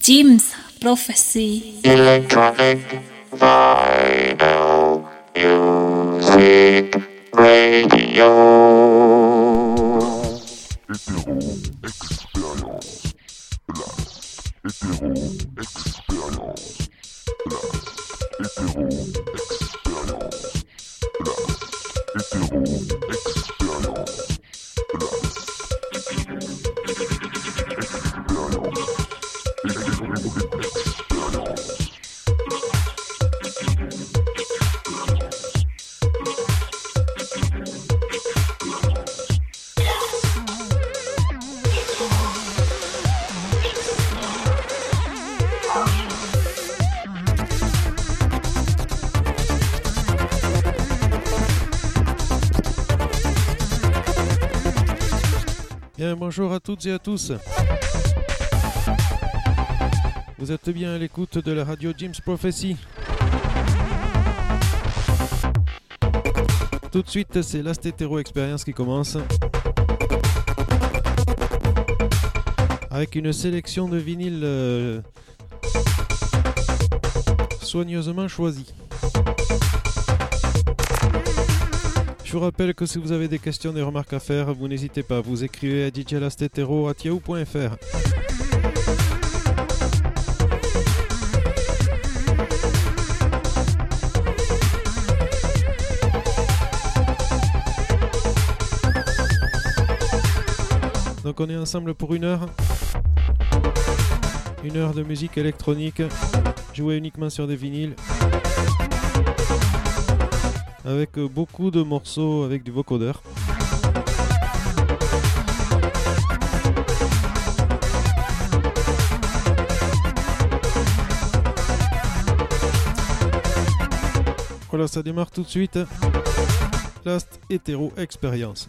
Jim's Prophecy. Electronic Vinyl Music Radio. Hétéro Expérience Place. Hétéro Expérience bonjour à toutes et à tous. Vous êtes bien à l'écoute de la radio Jim's Prophecy. Tout de suite, c'est Last Hetero Experience qui commence. Avec une sélection de vinyles euh, soigneusement choisis. Je vous rappelle que si vous avez des questions, des remarques à faire, vous n'hésitez pas, vous écrivez à djlastetero.yahoo.fr. Donc on est ensemble pour une heure. Une heure de musique électronique, jouée uniquement sur des vinyles avec euh, beaucoup de morceaux avec du vocodeur. Voilà, ça démarre tout de suite. Last Hetero Experience.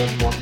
one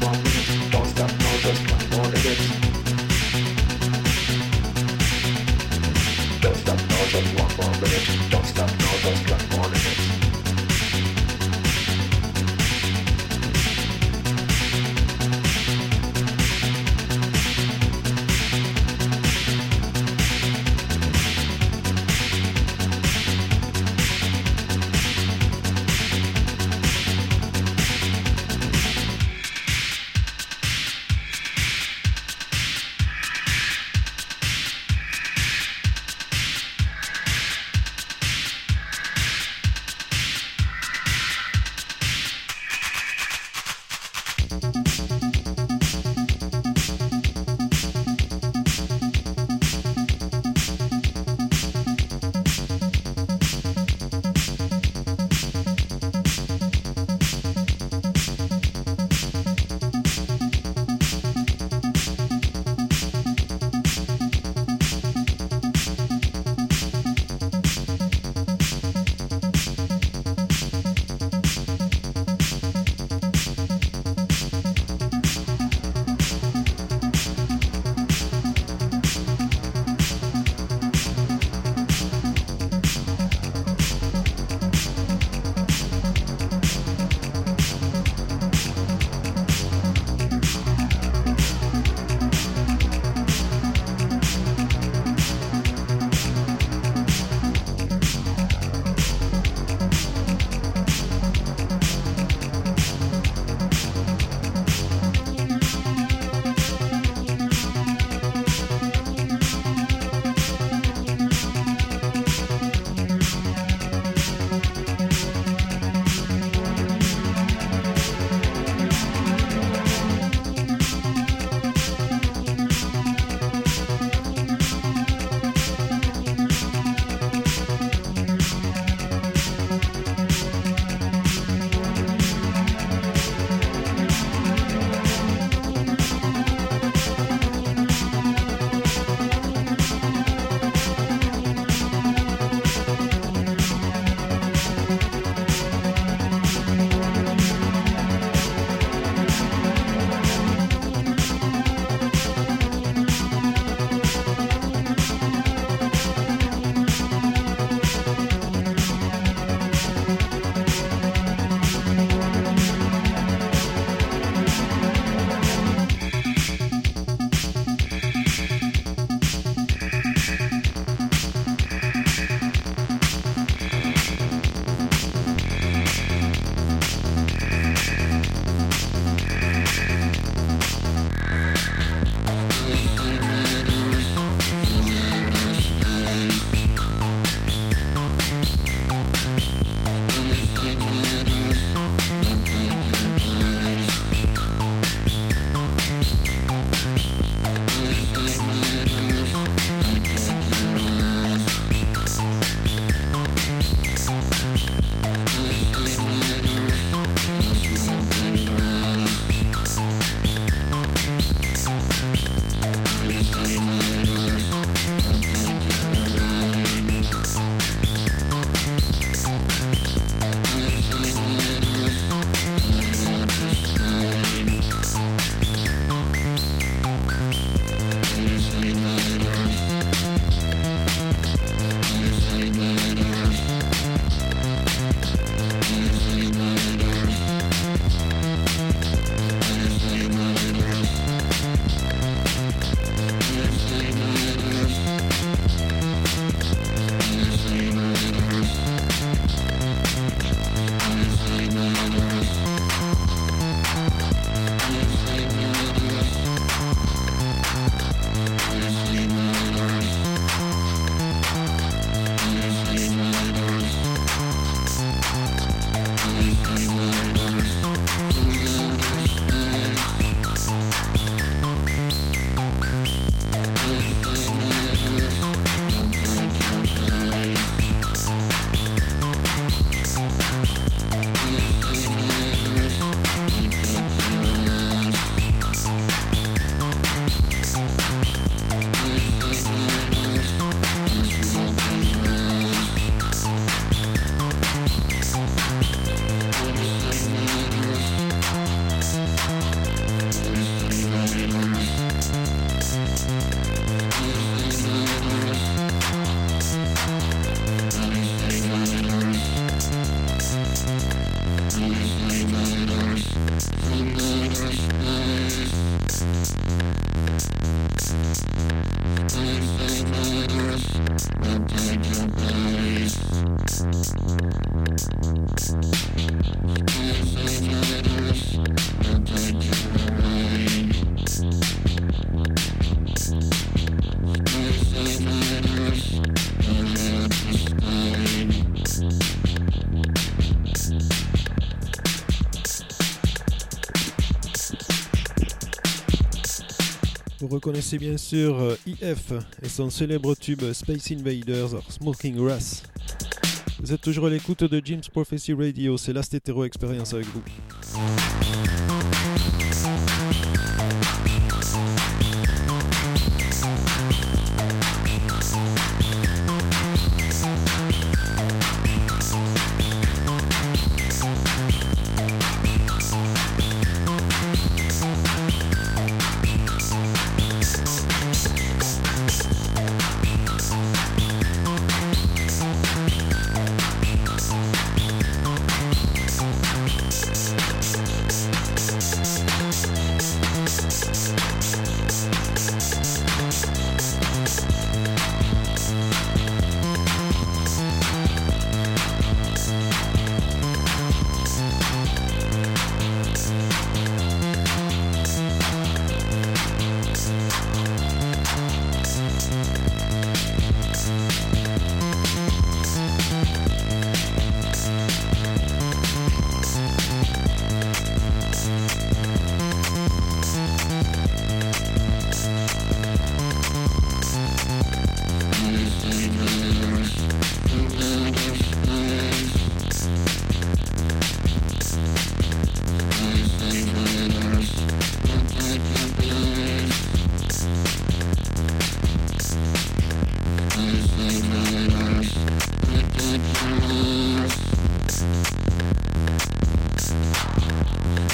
reconnaissez bien sûr euh, IF et son célèbre tube Space Invaders or Smoking Grass. Vous êtes toujours à l'écoute de Jim's Prophecy Radio, c'est Last Hétéro Experience avec vous.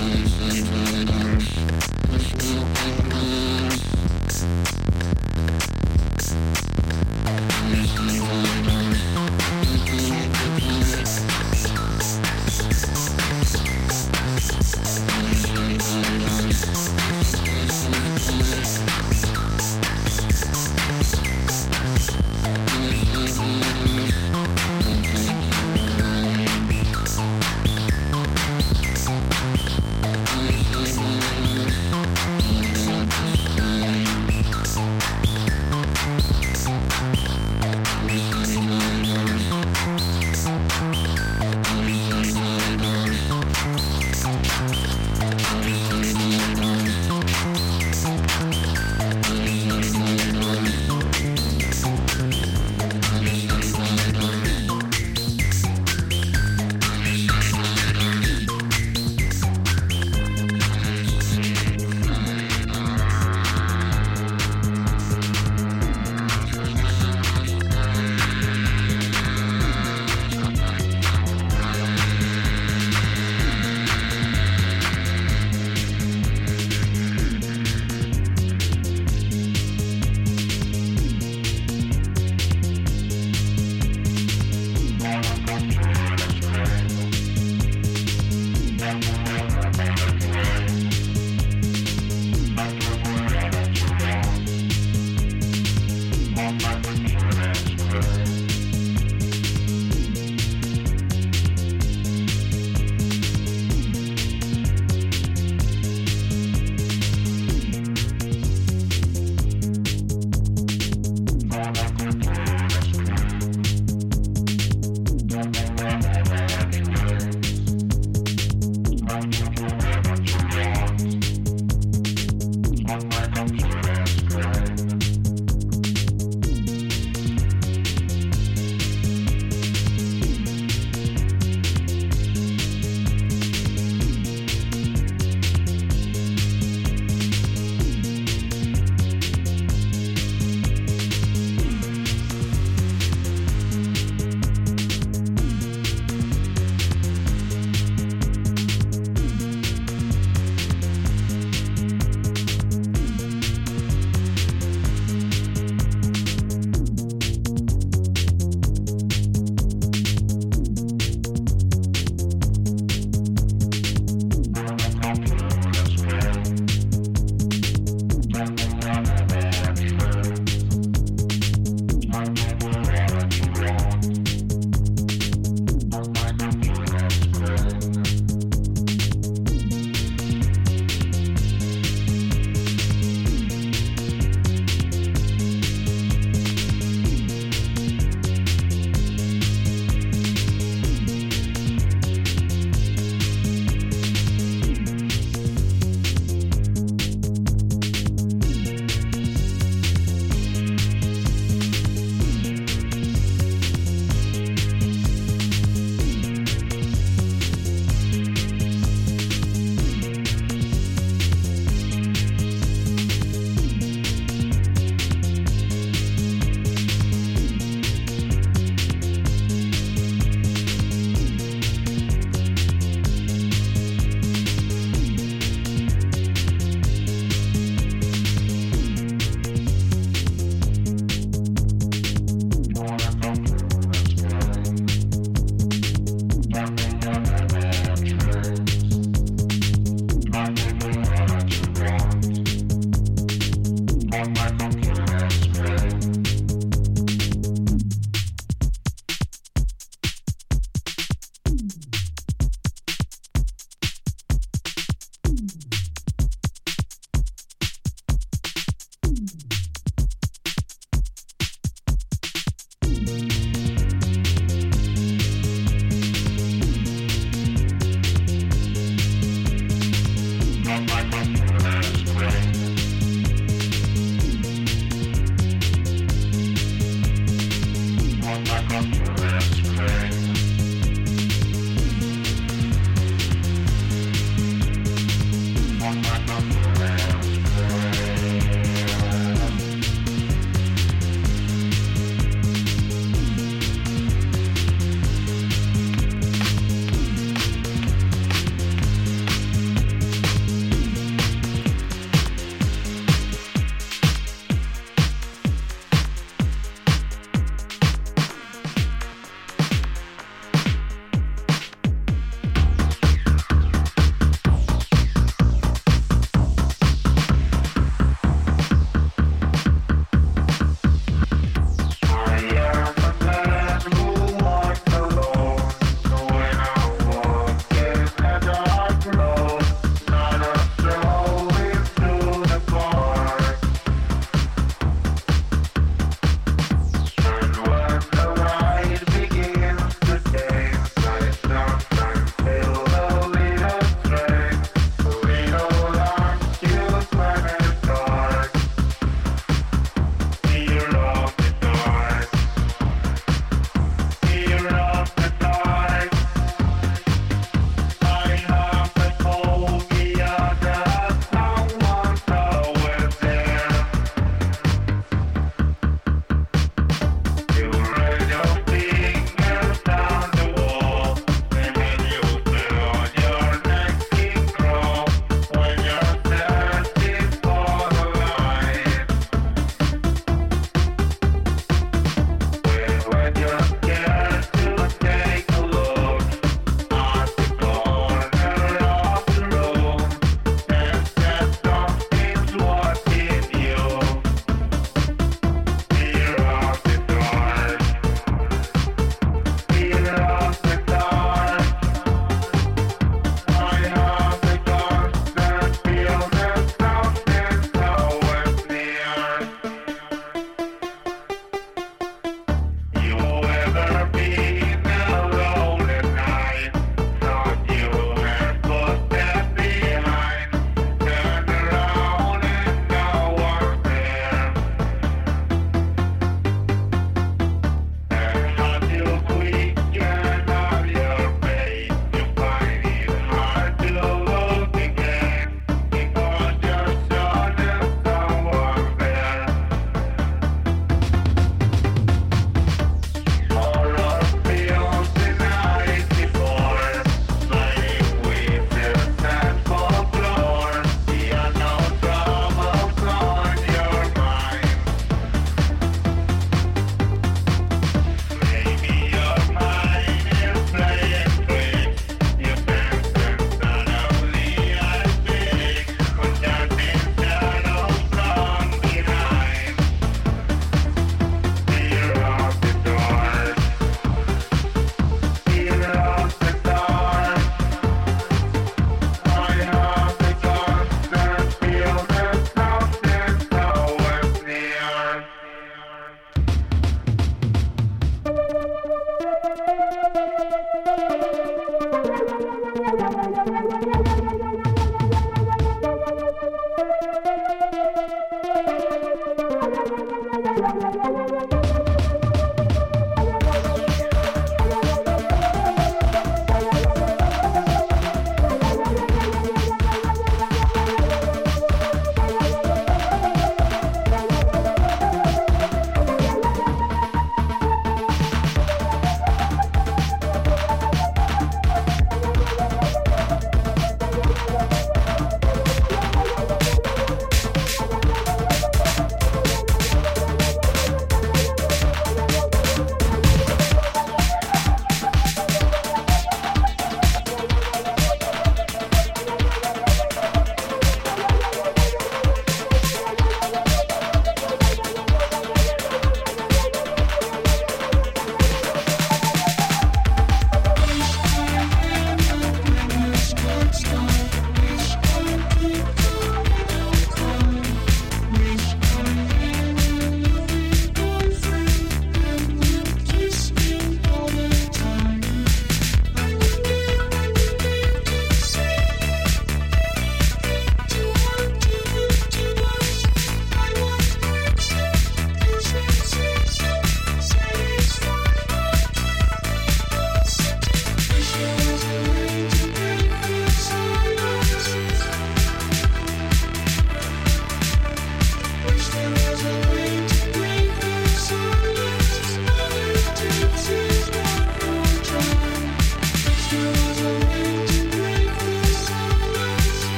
Mm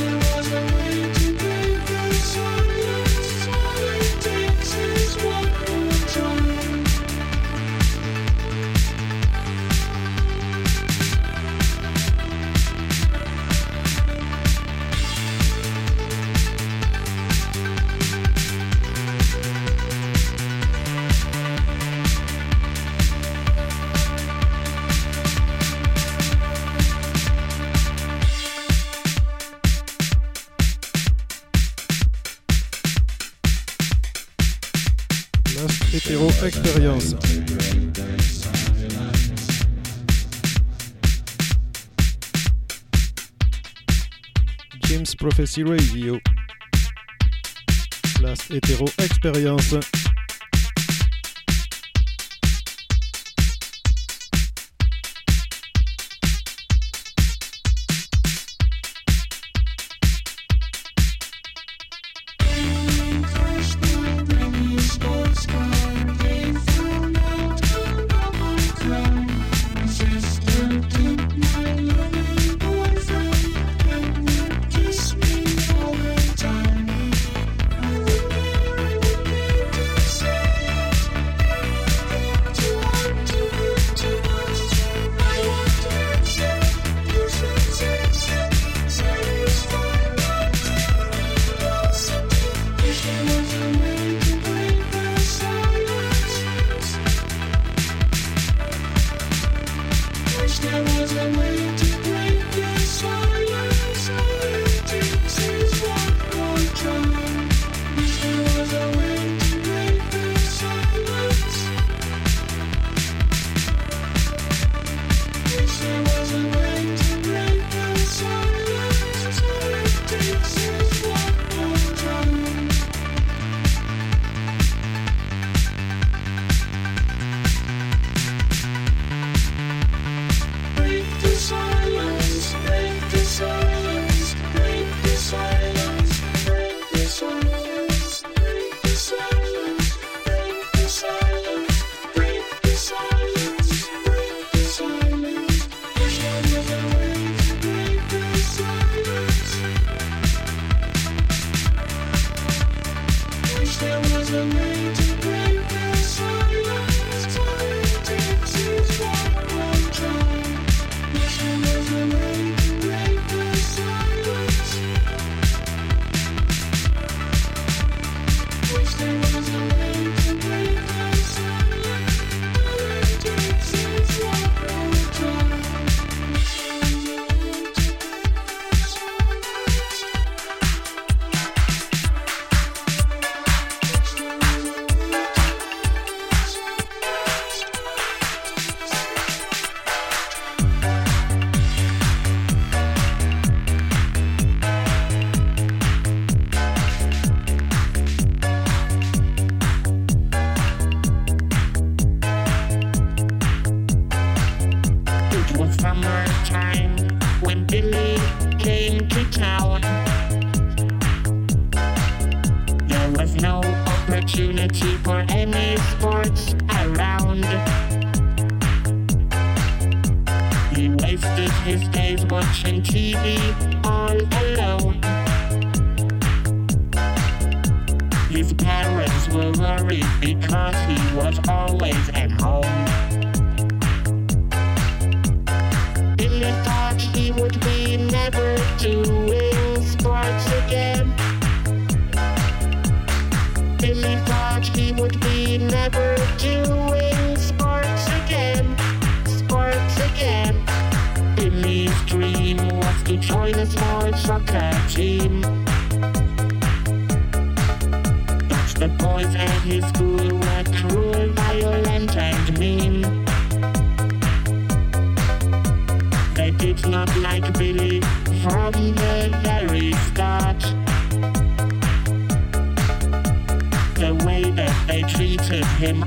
Yeah. Prophecy Radio. Last Hétéro Expérience. she be all. His parents were worried because he was always at home. In thought he would be never too jest moje soccer team. The boys at his school were cruel, violent, and mean. They did not like Billy from the very start. The way that they treated him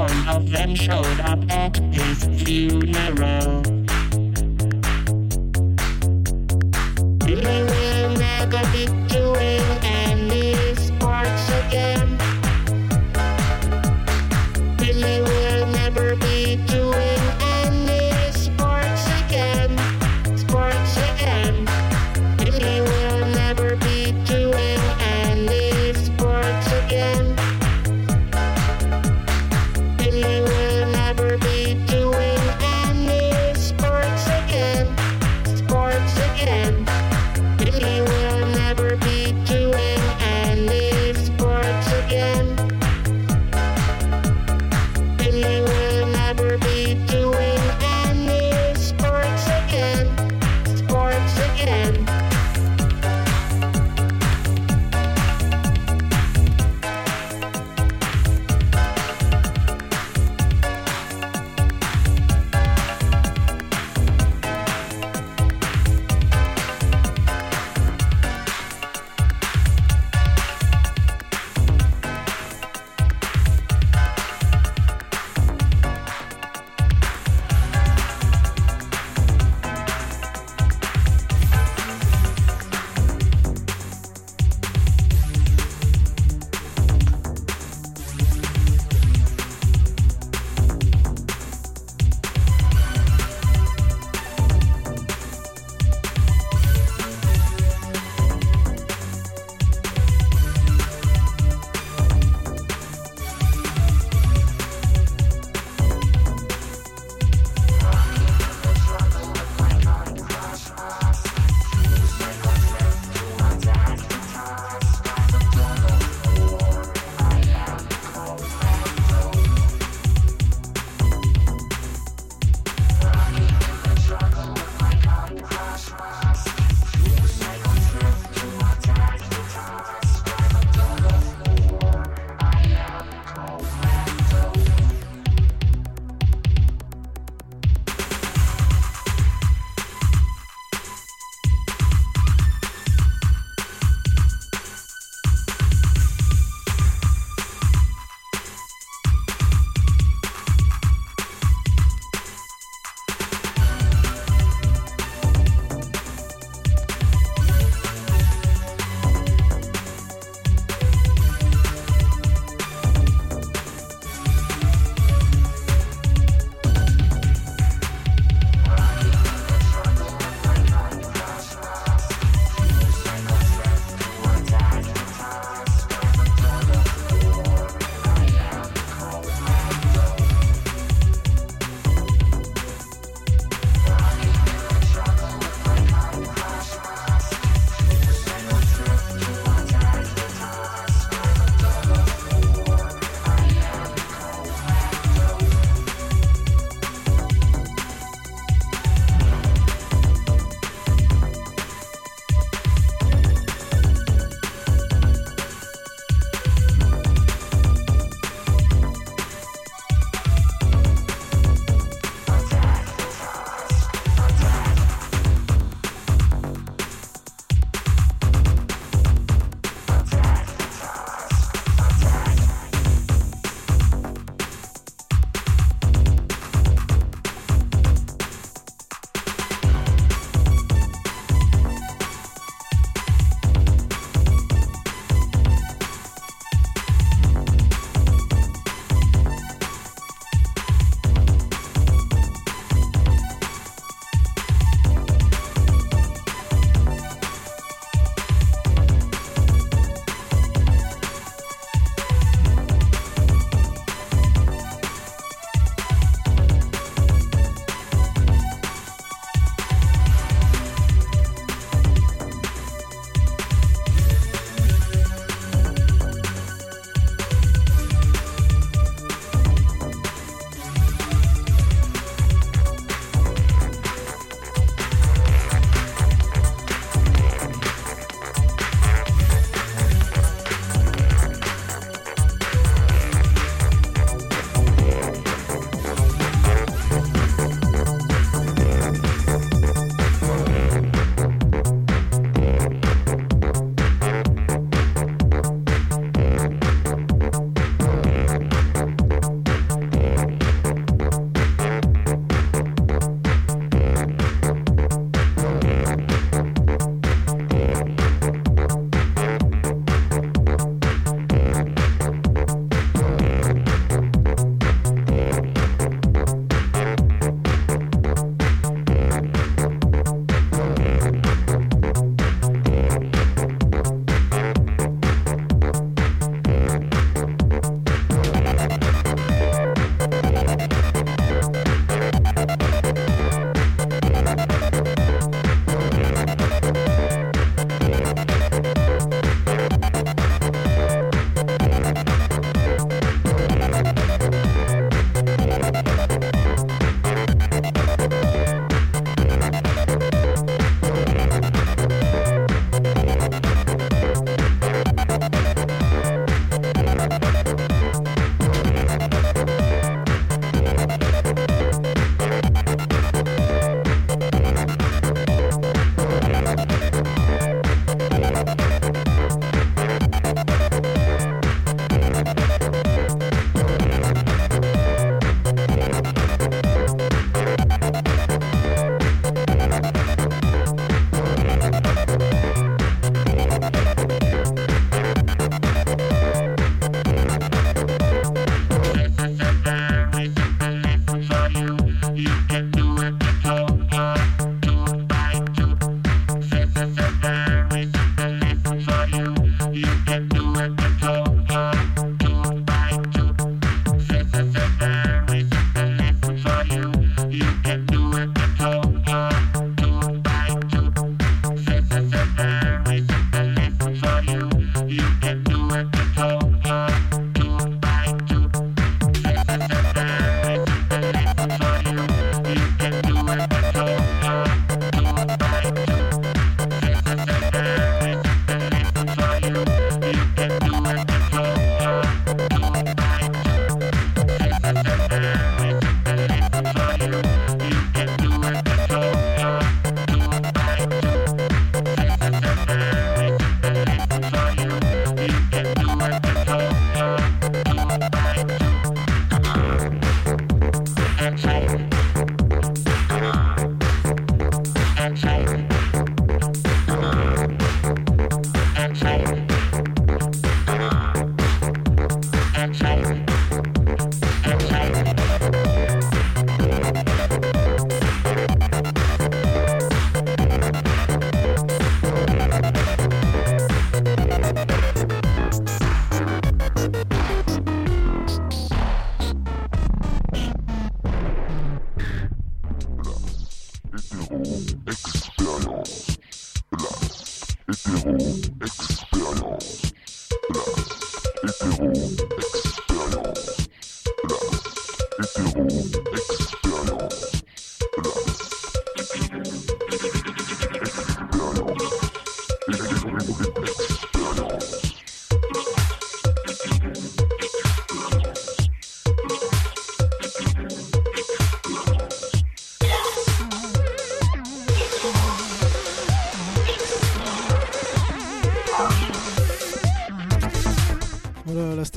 one of them showed up at his funeral.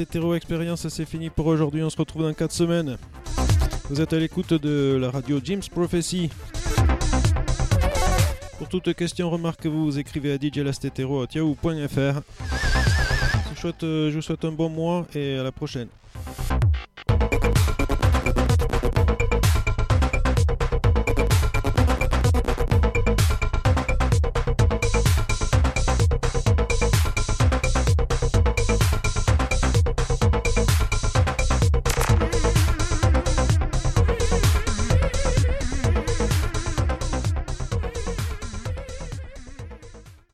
Stétéro Expérience, c'est fini pour aujourd'hui. On se retrouve dans 4 semaines. Vous êtes à l'écoute de la radio Jim's Prophecy. Pour toute question, remarque, vous, vous écrivez à djlastetero.yahoo.fr. Souhaite- je vous souhaite un bon mois et à la prochaine.